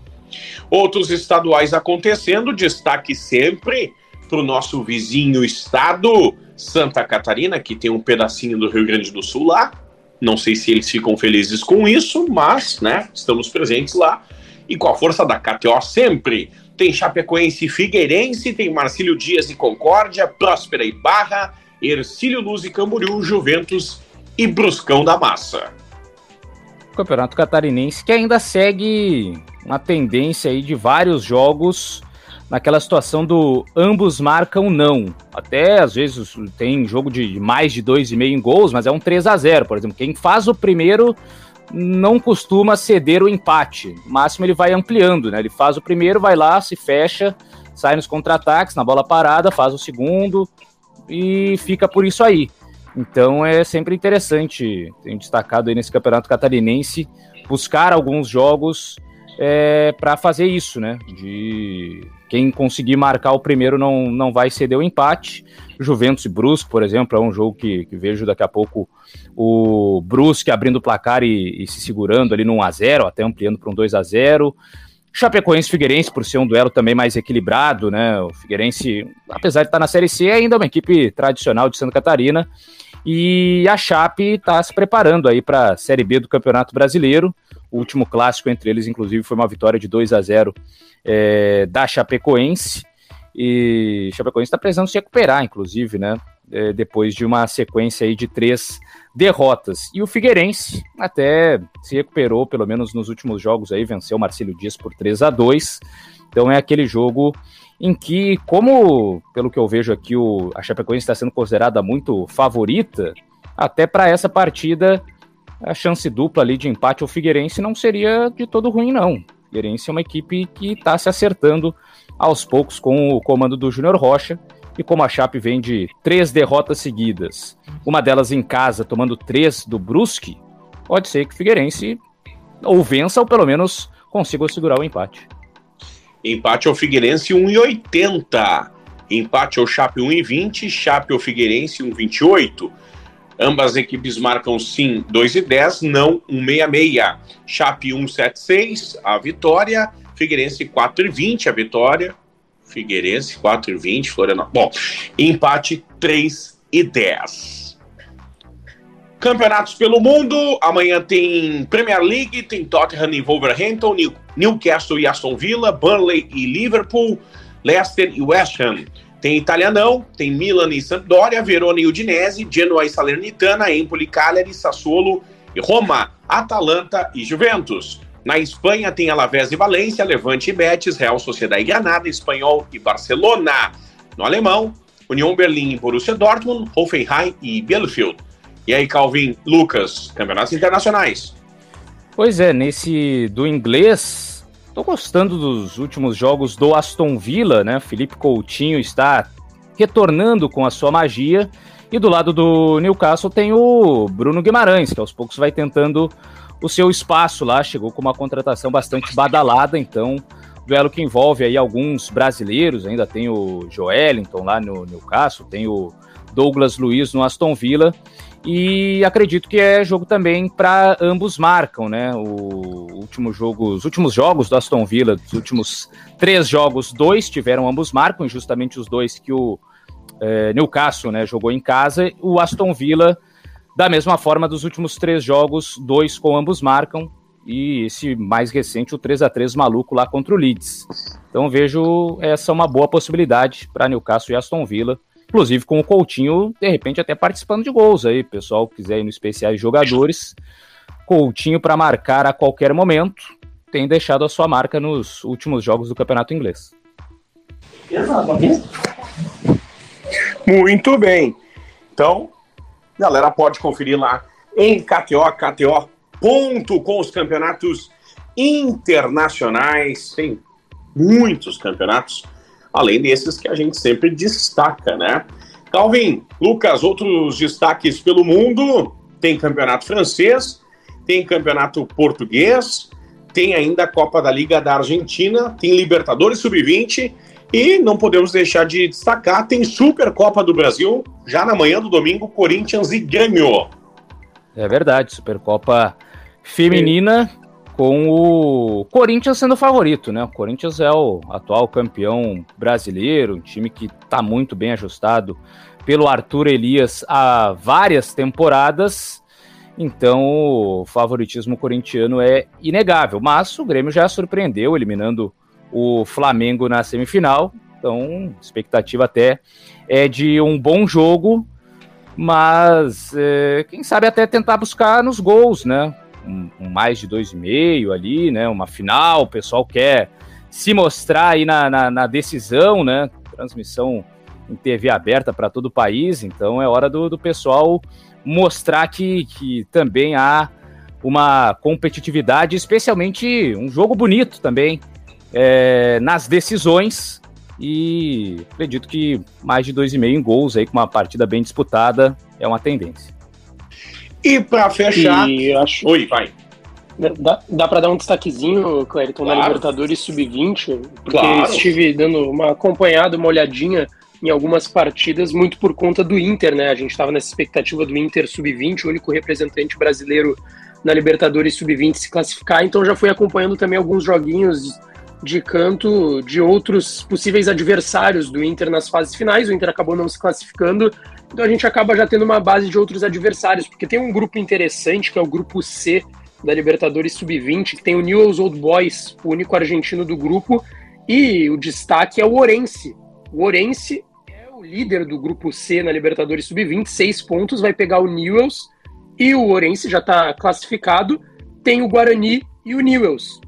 S1: Outros estaduais acontecendo, destaque sempre para o nosso vizinho estado, Santa Catarina, que tem um pedacinho do Rio Grande do Sul lá. Não sei se eles ficam felizes com isso, mas, né, estamos presentes lá. E com a força da KTO sempre. Tem Chapecoense e Figueirense, tem Marcílio Dias e Concórdia, Próspera e Barra, Ercílio Luz e Camboriú, Juventus e Bruscão da Massa.
S2: Campeonato Catarinense que ainda segue uma tendência aí de vários jogos naquela situação do ambos marcam não. Até às vezes tem jogo de mais de 2,5 em gols, mas é um 3 a 0 por exemplo. Quem faz o primeiro não costuma ceder o empate. No máximo ele vai ampliando, né? Ele faz o primeiro, vai lá, se fecha, sai nos contra-ataques, na bola parada, faz o segundo e fica por isso aí. Então é sempre interessante, tem destacado aí nesse campeonato catarinense, buscar alguns jogos é, para fazer isso, né? De quem conseguir marcar o primeiro não, não vai ceder o empate. Juventus e Brusque, por exemplo, é um jogo que, que vejo daqui a pouco o Brusque abrindo o placar e, e se segurando ali no 1x0, até ampliando para um 2 a 0 Chapecoense Figueirense, por ser um duelo também mais equilibrado, né? O Figueirense, apesar de estar na Série C, é ainda uma equipe tradicional de Santa Catarina. E a Chape está se preparando aí para a Série B do Campeonato Brasileiro. O último clássico entre eles, inclusive, foi uma vitória de 2 a 0 é, da Chapecoense. E Chapecoense está precisando se recuperar, inclusive, né? É, depois de uma sequência aí de três derrotas. E o Figueirense até se recuperou, pelo menos nos últimos jogos aí, venceu o Marcelo Dias por 3 a 2 Então é aquele jogo em que, como pelo que eu vejo aqui, o, a Chapecoense está sendo considerada muito favorita, até para essa partida a chance dupla ali de empate ao Figueirense não seria de todo ruim, não. O Figueirense é uma equipe que está se acertando aos poucos com o comando do Júnior Rocha e como a Chape vem de três derrotas seguidas, uma delas em casa, tomando três do Brusque, pode ser que o Figueirense ou vença ou pelo menos consiga segurar o empate.
S1: Empate ao Figueirense 1,80. Empate ao Chape 1,20. Chape ao Figueirense 1,28. Ambas equipes marcam sim 2,10, não 1,66. Chape 1,76, a vitória. Figueirense 4,20, a vitória. Figueirense 4 e 20, Florianópolis. Bom, empate 3 e 10. Campeonatos pelo mundo, amanhã tem Premier League, tem Tottenham e Wolverhampton, Newcastle e Aston Villa, Burnley e Liverpool, Leicester e West Ham. Tem Italianão, tem Milan e Sampdoria, Verona e Udinese, Genoa e Salernitana, Empoli, Cagliari, Sassuolo e Roma, Atalanta e Juventus. Na Espanha tem Alavés e Valência, Levante e Betis, Real Sociedade e Granada, Espanhol e Barcelona. No alemão, União Berlim e Borussia Dortmund, Hoffenheim e Bielefeld. E aí, Calvin, Lucas, campeonatos internacionais.
S2: Pois é, nesse do inglês, Tô gostando dos últimos jogos do Aston Villa, né? Felipe Coutinho está retornando com a sua magia. E do lado do Newcastle tem o Bruno Guimarães, que aos poucos vai tentando o seu espaço lá. Chegou com uma contratação bastante badalada, então duelo que envolve aí alguns brasileiros, ainda tem o Joelinton lá no Newcastle, tem o Douglas Luiz no Aston Villa. E acredito que é jogo também para ambos marcam, né? O último jogo, os últimos jogos do Aston Villa, dos últimos três jogos, dois tiveram ambos marcam, justamente os dois que o é, Newcastle né, jogou em casa. O Aston Villa, da mesma forma, dos últimos três jogos, dois com ambos marcam. E esse mais recente, o 3 a 3 maluco lá contra o Leeds. Então vejo essa uma boa possibilidade para Newcastle e Aston Villa Inclusive com o Coutinho, de repente, até participando de gols aí. Pessoal quiser ir no especiais jogadores. Coutinho para marcar a qualquer momento. Tem deixado a sua marca nos últimos jogos do campeonato inglês.
S1: Muito bem. Então, galera pode conferir lá em KTO, KTO. Ponto com os campeonatos internacionais. Tem muitos campeonatos além desses que a gente sempre destaca, né? Calvin, Lucas, outros destaques pelo mundo: tem campeonato francês, tem campeonato português, tem ainda a Copa da Liga da Argentina, tem Libertadores Sub-20 e não podemos deixar de destacar: tem Supercopa do Brasil, já na manhã do domingo, Corinthians e Grêmio.
S2: É verdade, Supercopa feminina com o Corinthians sendo o favorito, né? O Corinthians é o atual campeão brasileiro, um time que está muito bem ajustado pelo Arthur Elias há várias temporadas. Então, o favoritismo corintiano é inegável, mas o Grêmio já surpreendeu, eliminando o Flamengo na semifinal. Então, expectativa até é de um bom jogo, mas é, quem sabe até tentar buscar nos gols, né? Um, mais de dois e meio ali, né? Uma final, o pessoal quer se mostrar aí na, na, na decisão, né? Transmissão em TV aberta para todo o país, então é hora do, do pessoal mostrar que, que também há uma competitividade, especialmente um jogo bonito também é, nas decisões. E acredito que mais de dois e meio em gols aí com uma partida bem disputada é uma tendência.
S1: E para fechar. E acho... Oi, vai.
S3: Dá, dá para dar um destaquezinho, Clériton, claro. na Libertadores Sub-20, porque claro. estive dando uma acompanhada, uma olhadinha em algumas partidas, muito por conta do Inter, né? A gente estava nessa expectativa do Inter Sub-20, o único representante brasileiro na Libertadores Sub-20 se classificar, então já fui acompanhando também alguns joguinhos de canto de outros possíveis adversários do Inter nas fases finais. O Inter acabou não se classificando, então a gente acaba já tendo uma base de outros adversários, porque tem um grupo interessante que é o grupo C da Libertadores Sub-20, que tem o Newell's Old Boys, o único argentino do grupo, e o destaque é o Orense. O Orense é o líder do grupo C na Libertadores Sub-20, seis pontos, vai pegar o Newell's e o Orense já está classificado. Tem o Guarani e o Newell's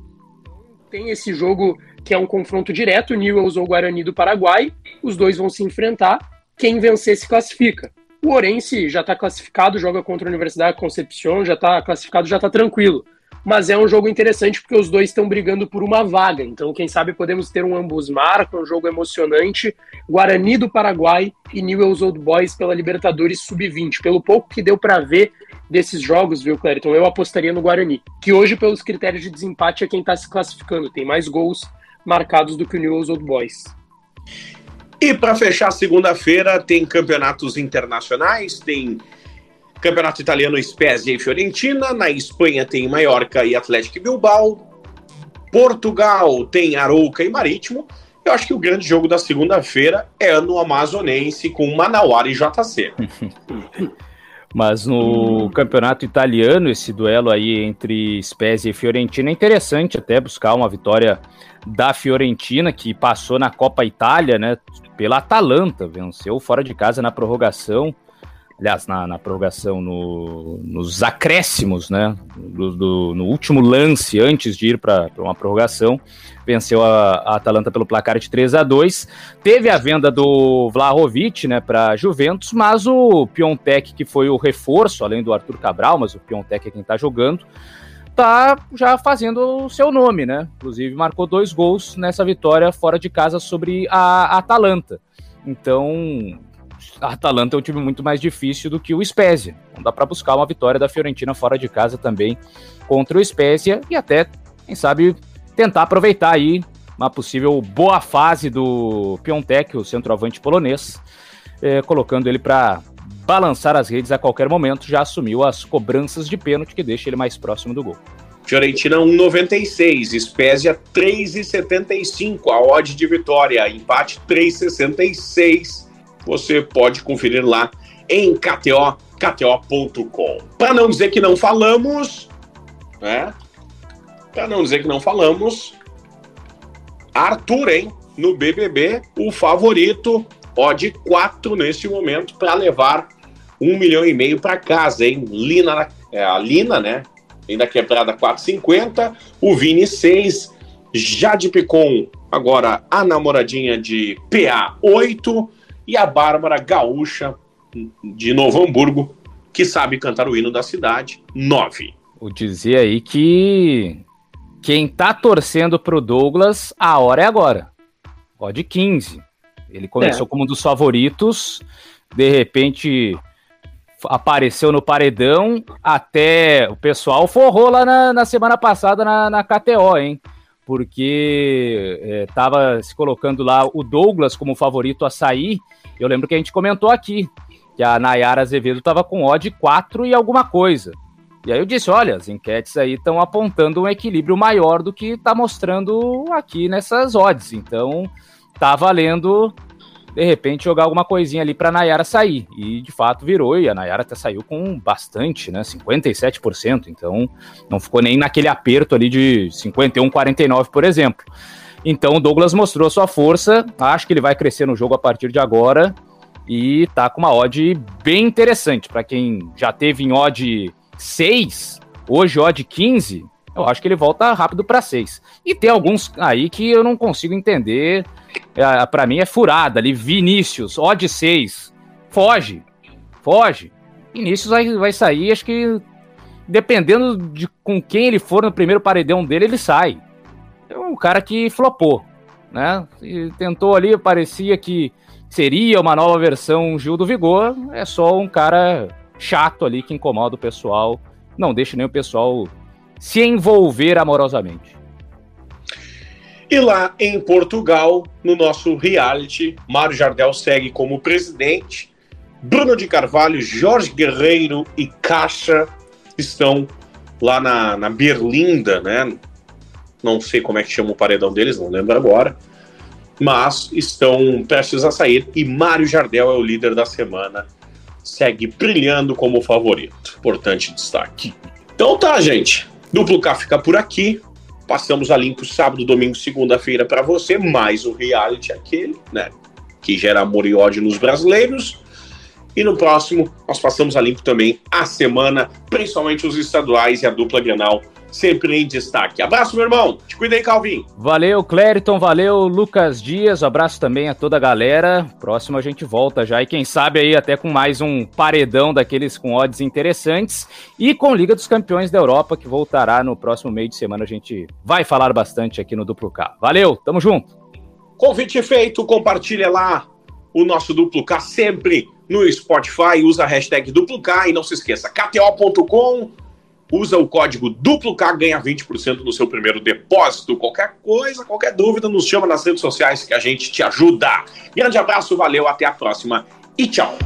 S3: tem esse jogo que é um confronto direto, Newell's ou Guarani do Paraguai, os dois vão se enfrentar, quem vencer se classifica. O Orense já está classificado, joga contra a Universidade Concepción, já está classificado, já está tranquilo. Mas é um jogo interessante porque os dois estão brigando por uma vaga. Então, quem sabe podemos ter um ambos marcam, um jogo emocionante. Guarani do Paraguai e Newell's Old Boys pela Libertadores Sub-20. Pelo pouco que deu para ver, desses jogos, viu, Clériton? Eu apostaria no Guarani, que hoje, pelos critérios de desempate, é quem está se classificando. Tem mais gols marcados do que o Newell's Old Boys.
S1: E para fechar segunda-feira, tem campeonatos internacionais, tem campeonato italiano Spezia e Fiorentina, na Espanha tem Mallorca e Atlético Bilbao, Portugal tem Arouca e Marítimo, Eu acho que o grande jogo da segunda-feira é no Amazonense com Manauara e JC.
S2: Mas no campeonato italiano, esse duelo aí entre Spezia e Fiorentina é interessante até buscar uma vitória da Fiorentina, que passou na Copa Itália, né? Pela Atalanta, venceu fora de casa na prorrogação aliás, na, na prorrogação, no, nos acréscimos, né? Do, do, no último lance, antes de ir para uma prorrogação, venceu a, a, Atalanta pelo placar de 3 a 2 Teve a venda do Vlahovic né, para Juventus, mas o Piontek, que foi o reforço, além do Arthur Cabral, mas o Piontek é quem está jogando, tá já fazendo o seu nome, né? Inclusive marcou dois gols nessa vitória fora de casa sobre a Atalanta. Então, a Atalanta é um time muito mais difícil do que o Spezia. Não dá para buscar uma vitória da Fiorentina fora de casa também contra o Spezia e até, quem sabe, tentar aproveitar aí uma possível boa fase do Piontek, o centroavante polonês, é, colocando ele para balançar as redes a qualquer momento, já assumiu as cobranças de pênalti que deixa ele mais próximo do gol.
S1: Fiorentina 1,96, Spezia 3,75, a odd de vitória, empate 3,66 você pode conferir lá em KTO, KTO.com. Para não dizer que não falamos, né? Para não dizer que não falamos, Arthur, hein? No BBB, o favorito, odd 4 neste momento, para levar um milhão e meio para casa, hein? Lina, é, a Lina, né? Ainda quebrada 4,50, o Vini 6, Jade Picon, agora a namoradinha de PA 8, e a Bárbara Gaúcha, de Novo Hamburgo, que sabe cantar o hino da cidade, 9.
S2: Vou dizer aí que quem tá torcendo pro Douglas, a hora é agora. Pode 15. Ele começou é. como um dos favoritos, de repente apareceu no paredão, até o pessoal forrou lá na, na semana passada na, na KTO, hein? porque estava é, se colocando lá o Douglas como favorito a sair. Eu lembro que a gente comentou aqui que a Nayara Azevedo estava com odd 4 e alguma coisa. E aí eu disse, olha, as enquetes aí estão apontando um equilíbrio maior do que está mostrando aqui nessas odds. Então, tá valendo de repente jogar alguma coisinha ali para Nayara sair. E de fato virou, e a Nayara até saiu com bastante, né? 57%. Então não ficou nem naquele aperto ali de 51, 49, por exemplo. Então o Douglas mostrou sua força. Acho que ele vai crescer no jogo a partir de agora. E tá com uma odd bem interessante. Para quem já teve em odd 6, hoje odd 15, eu acho que ele volta rápido para 6. E tem alguns aí que eu não consigo entender é, para mim é furada ali. Vinícius, odd 6. Foge. Foge. Vinícius vai, vai sair, acho que dependendo de com quem ele for no primeiro paredão dele, ele sai. É um cara que flopou, né? E tentou ali, parecia que seria uma nova versão Gil do Vigor, é só um cara chato ali que incomoda o pessoal, não deixa nem o pessoal se envolver amorosamente.
S1: E lá em Portugal, no nosso reality, Mário Jardel segue como presidente. Bruno de Carvalho, Jorge Guerreiro e Caixa estão lá na, na Berlinda, né? Não sei como é que chama o paredão deles, não lembro agora. Mas estão prestes a sair e Mário Jardel é o líder da semana. Segue brilhando como favorito. Importante destaque. Então tá, gente. Duplo K fica por aqui. Passamos a limpo sábado, domingo, segunda-feira para você, mais o reality aquele, né? Que gera amor e ódio nos brasileiros. E no próximo, nós passamos a limpo também a semana, principalmente os estaduais e a dupla Grenal sempre em destaque. Abraço, meu irmão. Te cuida aí, Calvin.
S2: Valeu, Clériton. Valeu, Lucas Dias. abraço também a toda a galera. Próximo a gente volta já. E quem sabe aí até com mais um paredão daqueles com odds interessantes. E com Liga dos Campeões da Europa, que voltará no próximo meio de semana. A gente vai falar bastante aqui no Duplo K. Valeu, tamo junto.
S1: Convite feito. Compartilha lá o nosso Duplo K sempre no Spotify. Usa a hashtag Duplo K. E não se esqueça, kto.com usa o código duplo K, ganha 20% no seu primeiro depósito. Qualquer coisa, qualquer dúvida, nos chama nas redes sociais que a gente te ajuda. Grande abraço, valeu, até a próxima e tchau.